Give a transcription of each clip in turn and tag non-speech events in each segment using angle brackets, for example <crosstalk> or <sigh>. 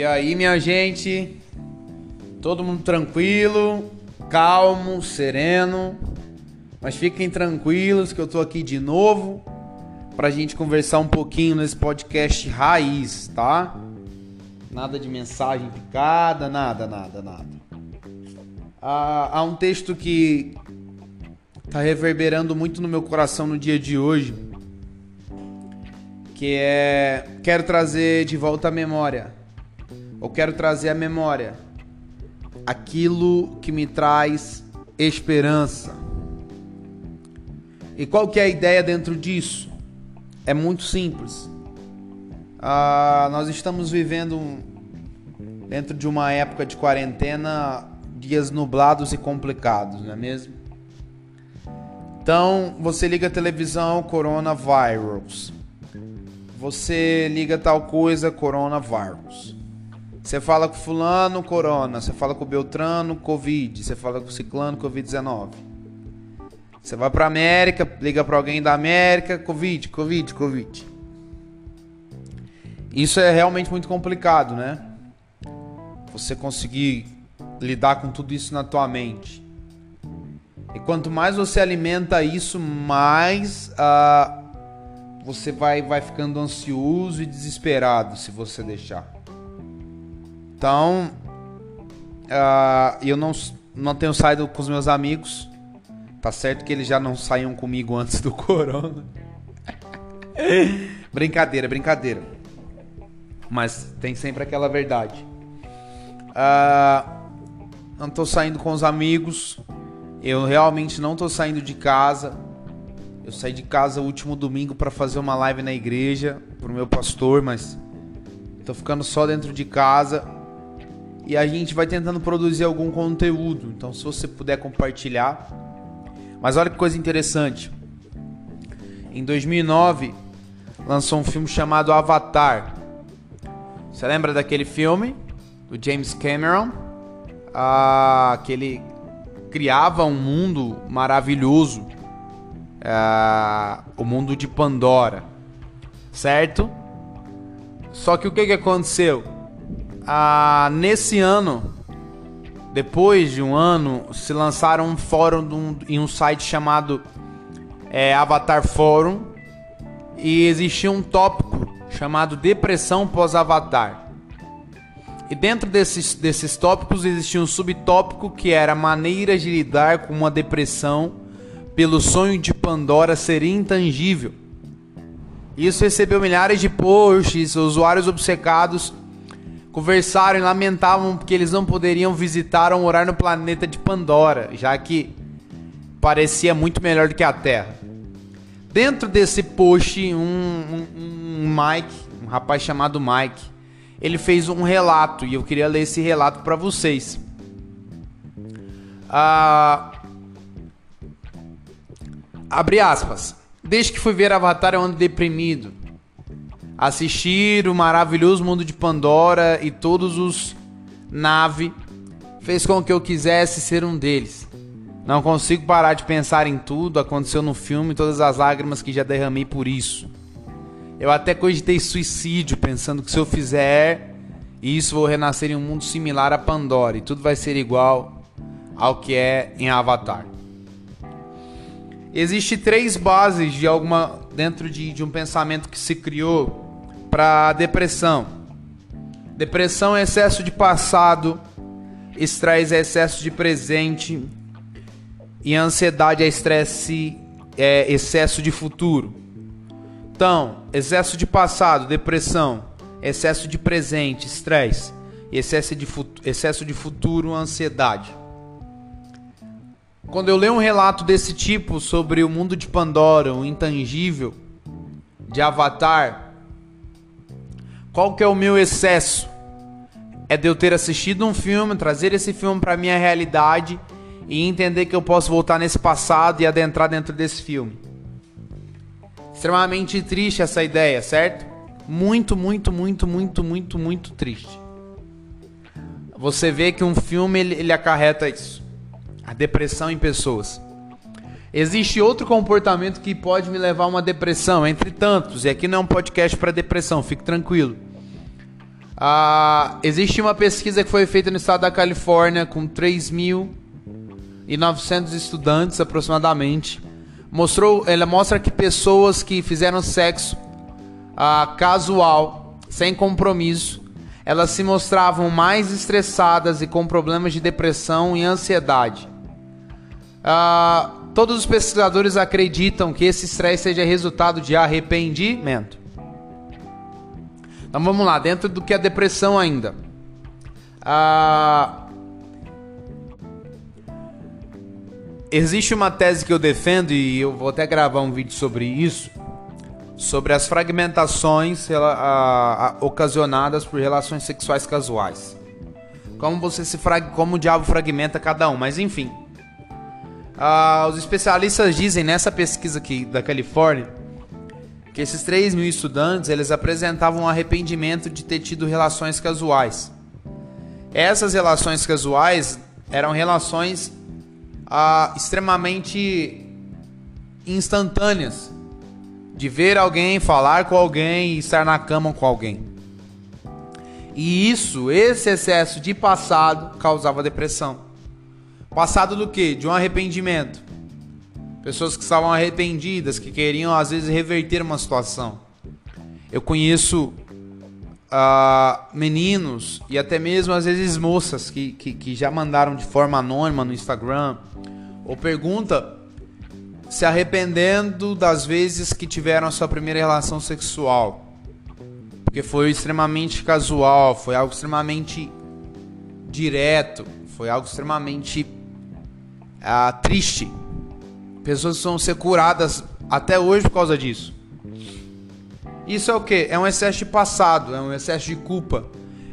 E aí, minha gente? Todo mundo tranquilo, calmo, sereno. Mas fiquem tranquilos que eu tô aqui de novo pra gente conversar um pouquinho nesse podcast raiz, tá? Nada de mensagem picada, nada, nada, nada. Ah, há um texto que tá reverberando muito no meu coração no dia de hoje, que é quero trazer de volta a memória eu quero trazer à memória aquilo que me traz esperança. E qual que é a ideia dentro disso? É muito simples. Ah, nós estamos vivendo dentro de uma época de quarentena, dias nublados e complicados, não é mesmo? Então, você liga a televisão, coronavirus. Você liga tal coisa, coronavirus. Você fala com fulano, corona. Você fala com Beltrano, covid. Você fala com ciclano, covid-19. Você vai para América, liga para alguém da América, covid, covid, covid. Isso é realmente muito complicado, né? Você conseguir lidar com tudo isso na tua mente. E quanto mais você alimenta isso, mais uh, você vai, vai ficando ansioso e desesperado se você deixar. Então, uh, eu não, não tenho saído com os meus amigos. Tá certo que eles já não saíam comigo antes do corona. <laughs> brincadeira, brincadeira. Mas tem sempre aquela verdade. Uh, não tô saindo com os amigos. Eu realmente não tô saindo de casa. Eu saí de casa o último domingo para fazer uma live na igreja pro meu pastor, mas tô ficando só dentro de casa e a gente vai tentando produzir algum conteúdo. Então, se você puder compartilhar. Mas olha que coisa interessante. Em 2009, lançou um filme chamado Avatar. Você lembra daquele filme do James Cameron? Ah, que ele criava um mundo maravilhoso, ah, o mundo de Pandora, certo? Só que o que, que aconteceu? Ah, nesse ano, depois de um ano, se lançaram um fórum em um site chamado é, Avatar Forum e existia um tópico chamado Depressão pós-Avatar. E dentro desses, desses tópicos existia um subtópico que era maneiras de lidar com uma depressão pelo sonho de Pandora ser intangível. Isso recebeu milhares de posts, usuários obcecados conversaram e lamentavam que eles não poderiam visitar ou morar no planeta de Pandora, já que parecia muito melhor do que a Terra. Dentro desse post, um, um, um Mike, um rapaz chamado Mike, ele fez um relato e eu queria ler esse relato para vocês. Ah, abre aspas. Desde que fui ver Avatar eu ando deprimido. Assistir o maravilhoso mundo de Pandora e todos os nave fez com que eu quisesse ser um deles. Não consigo parar de pensar em tudo, aconteceu no filme, todas as lágrimas que já derramei por isso. Eu até cogitei suicídio, pensando que se eu fizer isso, vou renascer em um mundo similar a Pandora e tudo vai ser igual ao que é em Avatar. Existem três bases de alguma dentro de, de um pensamento que se criou para depressão. Depressão é excesso de passado, estresse é excesso de presente e ansiedade é estresse é excesso de futuro. Então, excesso de passado, depressão, excesso de presente, estresse, excesso de, excesso de futuro, ansiedade. Quando eu leio um relato desse tipo sobre o mundo de Pandora, o intangível, de Avatar, qual que é o meu excesso? É de eu ter assistido um filme, trazer esse filme para minha realidade e entender que eu posso voltar nesse passado e adentrar dentro desse filme. Extremamente triste essa ideia, certo? Muito, muito, muito, muito, muito, muito triste. Você vê que um filme ele, ele acarreta isso. A depressão em pessoas. Existe outro comportamento que pode me levar a uma depressão, entre tantos, e aqui não é um podcast para depressão, fique tranquilo. Ah, existe uma pesquisa que foi feita no estado da Califórnia com 3.900 estudantes aproximadamente. Mostrou, ela mostra que pessoas que fizeram sexo ah, casual, sem compromisso, elas se mostravam mais estressadas e com problemas de depressão e ansiedade. Ah, todos os pesquisadores acreditam que esse estresse seja resultado de arrependimento. Então vamos lá, dentro do que é depressão ainda. Ah, existe uma tese que eu defendo e eu vou até gravar um vídeo sobre isso, sobre as fragmentações a, a, ocasionadas por relações sexuais casuais. Como você se frag, como o diabo fragmenta cada um, mas enfim. Ah, os especialistas dizem nessa pesquisa aqui da Califórnia que esses 3 mil estudantes eles apresentavam um arrependimento de ter tido relações casuais. Essas relações casuais eram relações ah, extremamente instantâneas de ver alguém, falar com alguém e estar na cama com alguém. E isso, esse excesso de passado causava depressão. Passado do que? De um arrependimento. Pessoas que estavam arrependidas, que queriam às vezes reverter uma situação. Eu conheço uh, meninos e até mesmo às vezes moças que, que, que já mandaram de forma anônima no Instagram ou pergunta se arrependendo das vezes que tiveram a sua primeira relação sexual. Porque foi extremamente casual, foi algo extremamente direto, foi algo extremamente ah, triste. Pessoas vão ser curadas até hoje por causa disso. Isso é o que? É um excesso de passado, é um excesso de culpa,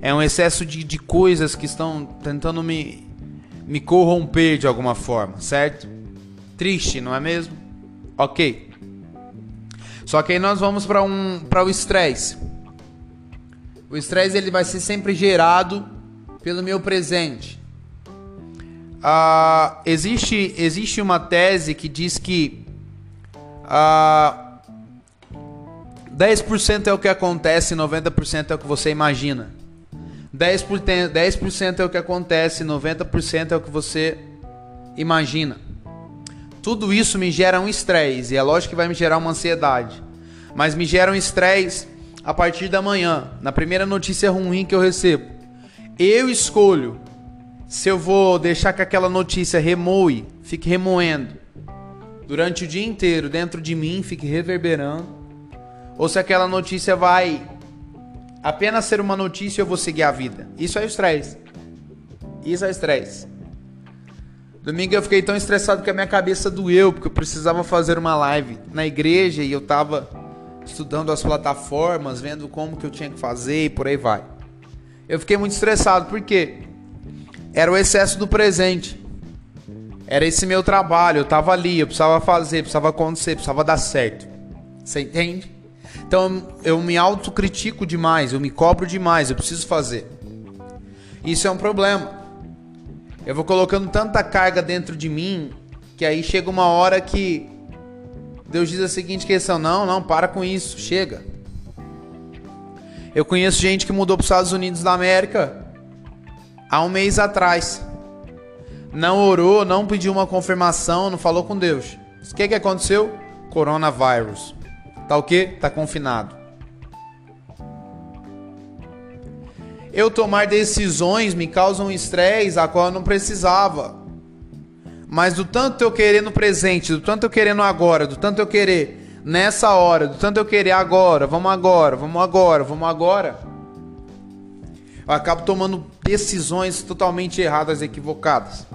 é um excesso de, de coisas que estão tentando me, me corromper de alguma forma, certo? Triste, não é mesmo? Ok. Só que aí nós vamos para um, para o estresse. O estresse ele vai ser sempre gerado pelo meu presente. Uh, existe, existe uma tese que diz que uh, 10% é o que acontece, 90% é o que você imagina. 10%, 10 é o que acontece, 90% é o que você imagina. Tudo isso me gera um estresse, e é lógico que vai me gerar uma ansiedade. Mas me gera um estresse a partir da manhã, na primeira notícia ruim que eu recebo. Eu escolho se eu vou deixar que aquela notícia remoe, fique remoendo durante o dia inteiro dentro de mim, fique reverberando, ou se aquela notícia vai apenas ser uma notícia e eu vou seguir a vida. Isso é estresse. Isso é estresse. Domingo eu fiquei tão estressado que a minha cabeça doeu, porque eu precisava fazer uma live na igreja e eu tava estudando as plataformas, vendo como que eu tinha que fazer e por aí vai. Eu fiquei muito estressado, por quê? Era o excesso do presente. Era esse meu trabalho, eu tava ali, eu precisava fazer, precisava acontecer, precisava dar certo. Você entende? Então eu me autocritico demais, eu me cobro demais, eu preciso fazer. Isso é um problema. Eu vou colocando tanta carga dentro de mim que aí chega uma hora que Deus diz a seguinte questão: não, não, para com isso, chega. Eu conheço gente que mudou para os Estados Unidos da América há um mês atrás. Não orou, não pediu uma confirmação, não falou com Deus. O que, que aconteceu? Coronavírus. Tá o quê? Tá confinado. Eu tomar decisões me causa um estresse a qual eu não precisava. Mas do tanto eu querer no presente, do tanto eu querer no agora, do tanto eu querer nessa hora, do tanto eu querer agora, vamos agora, vamos agora, vamos agora eu acabo tomando decisões totalmente erradas, equivocadas.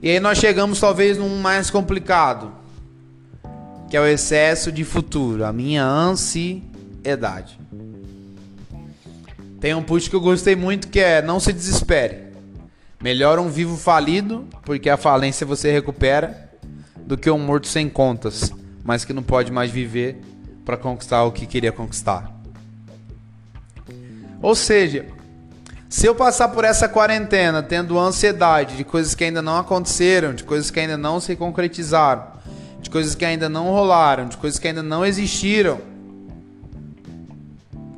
E aí nós chegamos talvez num mais complicado, que é o excesso de futuro, a minha ansiedade. Tem um push que eu gostei muito que é não se desespere. Melhor um vivo falido, porque a falência você recupera, do que um morto sem contas, mas que não pode mais viver para conquistar o que queria conquistar. Ou seja, se eu passar por essa quarentena tendo ansiedade de coisas que ainda não aconteceram, de coisas que ainda não se concretizaram, de coisas que ainda não rolaram, de coisas que ainda não existiram,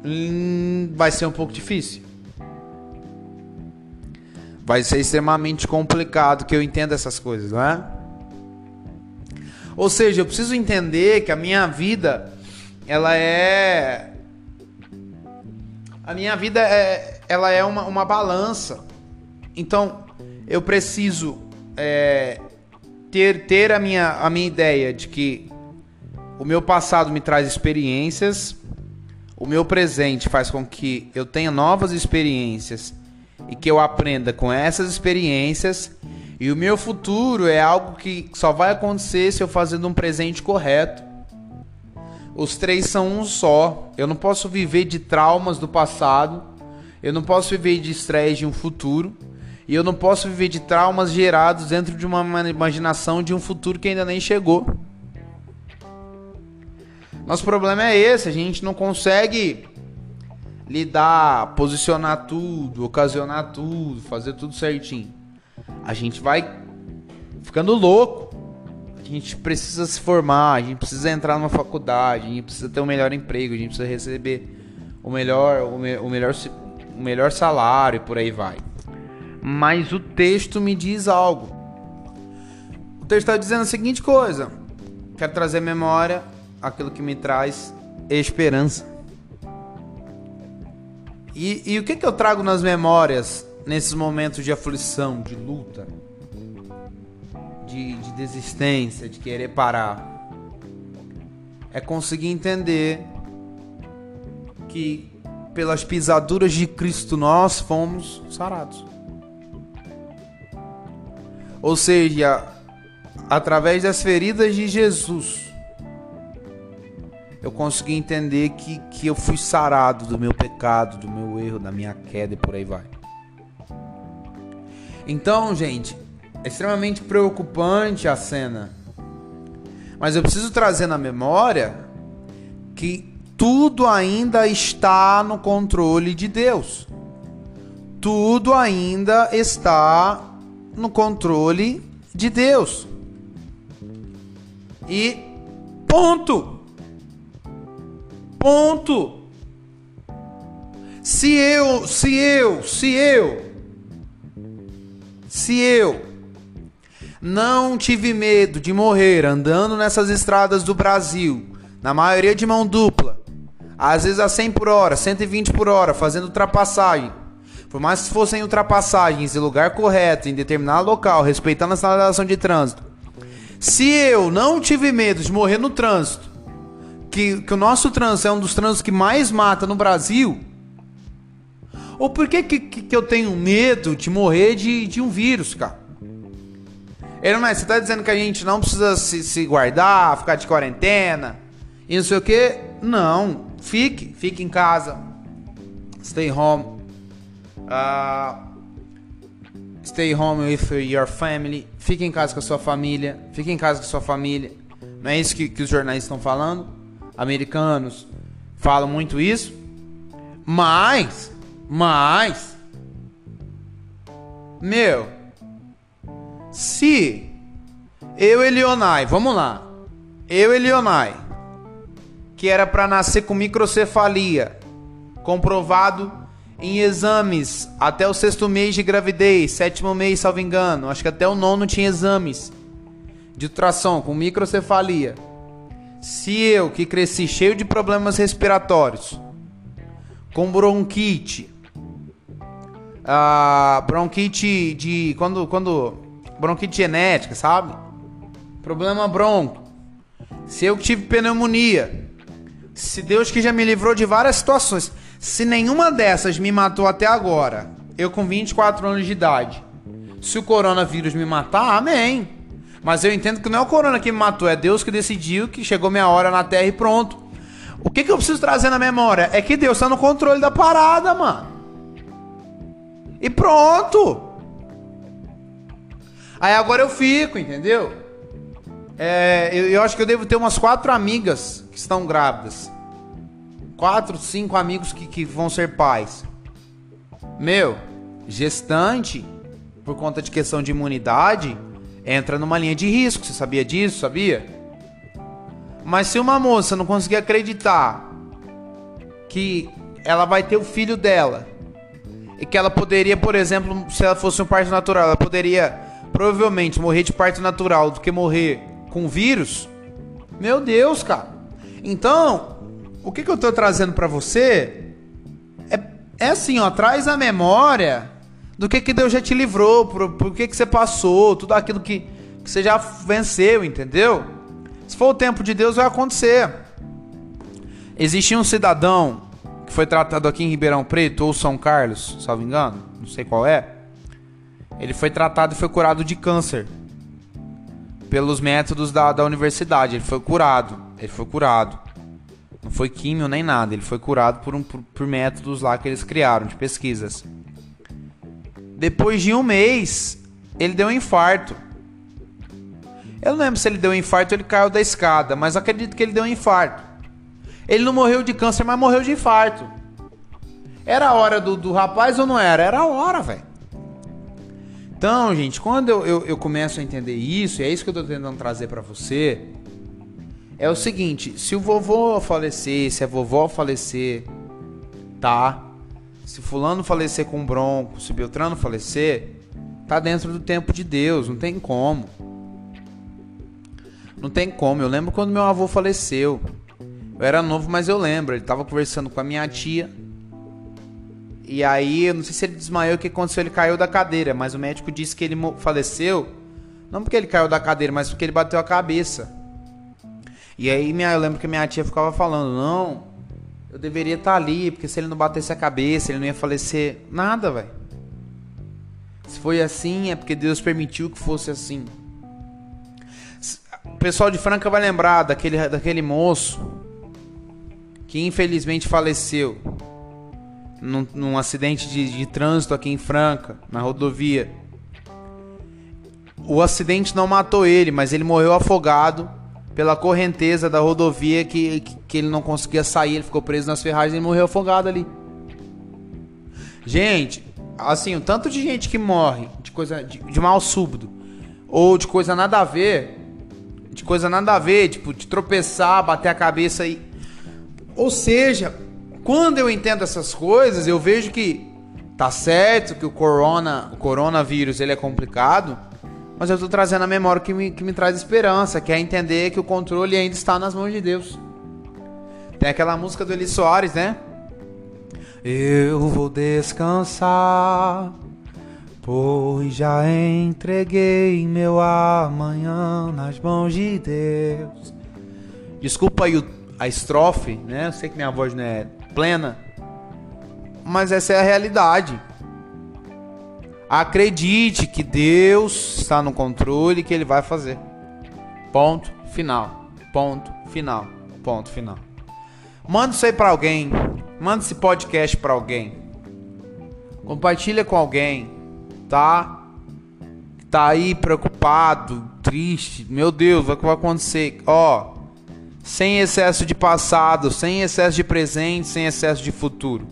hum, vai ser um pouco difícil. Vai ser extremamente complicado que eu entenda essas coisas, não é? Ou seja, eu preciso entender que a minha vida, ela é. A minha vida é, ela é uma, uma balança. Então, eu preciso é, ter, ter a, minha, a minha ideia de que o meu passado me traz experiências, o meu presente faz com que eu tenha novas experiências e que eu aprenda com essas experiências e o meu futuro é algo que só vai acontecer se eu fazendo um presente correto. Os três são um só. Eu não posso viver de traumas do passado. Eu não posso viver de estresse de um futuro. E eu não posso viver de traumas gerados dentro de uma imaginação de um futuro que ainda nem chegou. Nosso problema é esse, a gente não consegue lidar, posicionar tudo, ocasionar tudo, fazer tudo certinho a gente vai ficando louco. A gente precisa se formar, a gente precisa entrar numa faculdade, a gente precisa ter um melhor emprego, a gente precisa receber o melhor, o, me, o melhor, o melhor salário e por aí vai. Mas o texto me diz algo. O texto está dizendo a seguinte coisa: quero trazer memória aquilo que me traz esperança. E, e o que, que eu trago nas memórias nesses momentos de aflição, de luta, de, de desistência, de querer parar, é conseguir entender que pelas pisaduras de Cristo nós fomos sarados. Ou seja, através das feridas de Jesus, eu consegui entender que, que eu fui sarado do meu pecado, do meu erro, da minha queda e por aí vai. Então, gente, é extremamente preocupante a cena. Mas eu preciso trazer na memória que tudo ainda está no controle de Deus. Tudo ainda está no controle de Deus. E ponto. Ponto. Se eu, se eu, se eu se eu não tive medo de morrer andando nessas estradas do Brasil, na maioria de mão dupla, às vezes a 100 por hora, 120 por hora, fazendo ultrapassagem, por mais que fossem ultrapassagens em lugar correto, em determinado local, respeitando a sinalização de trânsito, se eu não tive medo de morrer no trânsito, que, que o nosso trânsito é um dos trânsitos que mais mata no Brasil, ou por que, que, que eu tenho medo de morrer de, de um vírus, cara? Mas você tá dizendo que a gente não precisa se, se guardar, ficar de quarentena e não sei o que? Não. Fique, fique em casa. Stay home. Uh, stay home with your family. Fique em casa com a sua família. Fique em casa com a sua família. Não é isso que, que os jornais estão falando? Americanos falam muito isso. Mas mas, meu, se eu Elionai, vamos lá, eu Elionai, que era para nascer com microcefalia, comprovado em exames até o sexto mês de gravidez, sétimo mês, salvo engano, acho que até o nono tinha exames de ultrassom com microcefalia. Se eu, que cresci cheio de problemas respiratórios, com bronquite, a bronquite de quando quando bronquite genética, sabe? Problema bronco. Se eu tive pneumonia, se Deus que já me livrou de várias situações, se nenhuma dessas me matou até agora, eu com 24 anos de idade, se o coronavírus me matar, amém. Mas eu entendo que não é o corona que me matou, é Deus que decidiu que chegou minha hora na terra e pronto. O que, que eu preciso trazer na memória? É que Deus está no controle da parada, mano. E pronto. Aí agora eu fico, entendeu? É, eu, eu, acho que eu devo ter umas quatro amigas que estão grávidas. Quatro, cinco amigos que, que vão ser pais. Meu, gestante, por conta de questão de imunidade, entra numa linha de risco. Você sabia disso? Sabia? Mas se uma moça não conseguir acreditar que ela vai ter o filho dela. E que ela poderia, por exemplo, se ela fosse um parto natural, ela poderia provavelmente morrer de parto natural do que morrer com vírus. Meu Deus, cara. Então, o que, que eu tô trazendo para você é, é assim, ó, traz a memória do que, que Deus já te livrou, por, por que, que você passou, tudo aquilo que, que você já venceu, entendeu? Se for o tempo de Deus, vai acontecer. Existia um cidadão que foi tratado aqui em Ribeirão Preto ou São Carlos, salvo engano, não sei qual é. Ele foi tratado e foi curado de câncer pelos métodos da, da universidade. Ele foi curado. Ele foi curado. Não foi químio nem nada. Ele foi curado por, um, por, por métodos lá que eles criaram de pesquisas. Depois de um mês, ele deu um infarto. Eu não lembro se ele deu um infarto ou ele caiu da escada, mas acredito que ele deu um infarto. Ele não morreu de câncer, mas morreu de infarto. Era a hora do, do rapaz ou não era? Era a hora, velho. Então, gente, quando eu, eu, eu, começo a entender isso, e é isso que eu tô tentando trazer para você, é o seguinte: se o vovô falecer, se a vovó falecer, tá? Se fulano falecer com bronco, se Beltrano falecer, tá dentro do tempo de Deus, não tem como. Não tem como. Eu lembro quando meu avô faleceu. Eu era novo, mas eu lembro. Ele tava conversando com a minha tia. E aí, eu não sei se ele desmaiou, o que aconteceu? Ele caiu da cadeira, mas o médico disse que ele faleceu. Não porque ele caiu da cadeira, mas porque ele bateu a cabeça. E aí, minha, eu lembro que minha tia ficava falando: Não, eu deveria estar tá ali, porque se ele não batesse a cabeça, ele não ia falecer. Nada, velho. Se foi assim, é porque Deus permitiu que fosse assim. O pessoal de Franca vai lembrar daquele, daquele moço que infelizmente faleceu num, num acidente de, de trânsito aqui em Franca, na rodovia. O acidente não matou ele, mas ele morreu afogado pela correnteza da rodovia que, que, que, ele não conseguia sair, ele ficou preso nas ferragens e morreu afogado ali. Gente, assim, o tanto de gente que morre de coisa de, de mal súbito ou de coisa nada a ver, de coisa nada a ver, tipo, de tropeçar, bater a cabeça e ou seja, quando eu entendo essas coisas, eu vejo que tá certo que o corona, o coronavírus, ele é complicado, mas eu estou trazendo a memória que me, que me traz esperança, que é entender que o controle ainda está nas mãos de Deus. Tem aquela música do Eli Soares, né? Eu vou descansar, pois já entreguei meu amanhã nas mãos de Deus. Desculpa aí a estrofe, né? Eu sei que minha voz não é plena, mas essa é a realidade. Acredite que Deus está no controle e que Ele vai fazer. Ponto final. Ponto final. Ponto final. Manda isso aí para alguém. Manda esse podcast para alguém. Compartilha com alguém, tá? Tá aí preocupado, triste. Meu Deus, o que vai acontecer? Ó, sem excesso de passado, sem excesso de presente, sem excesso de futuro.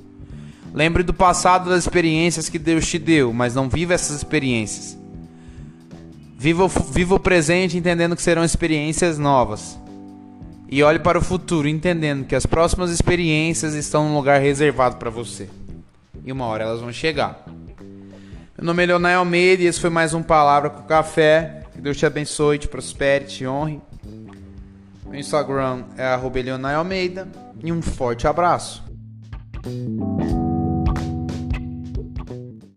Lembre do passado das experiências que Deus te deu, mas não viva essas experiências. Viva o, viva o presente entendendo que serão experiências novas. E olhe para o futuro entendendo que as próximas experiências estão num lugar reservado para você. E uma hora elas vão chegar. Meu nome é Leonel Almeida e esse foi mais um Palavra com Café. Que Deus te abençoe, te prospere, te honre. Meu Instagram é Almeida. E um forte abraço.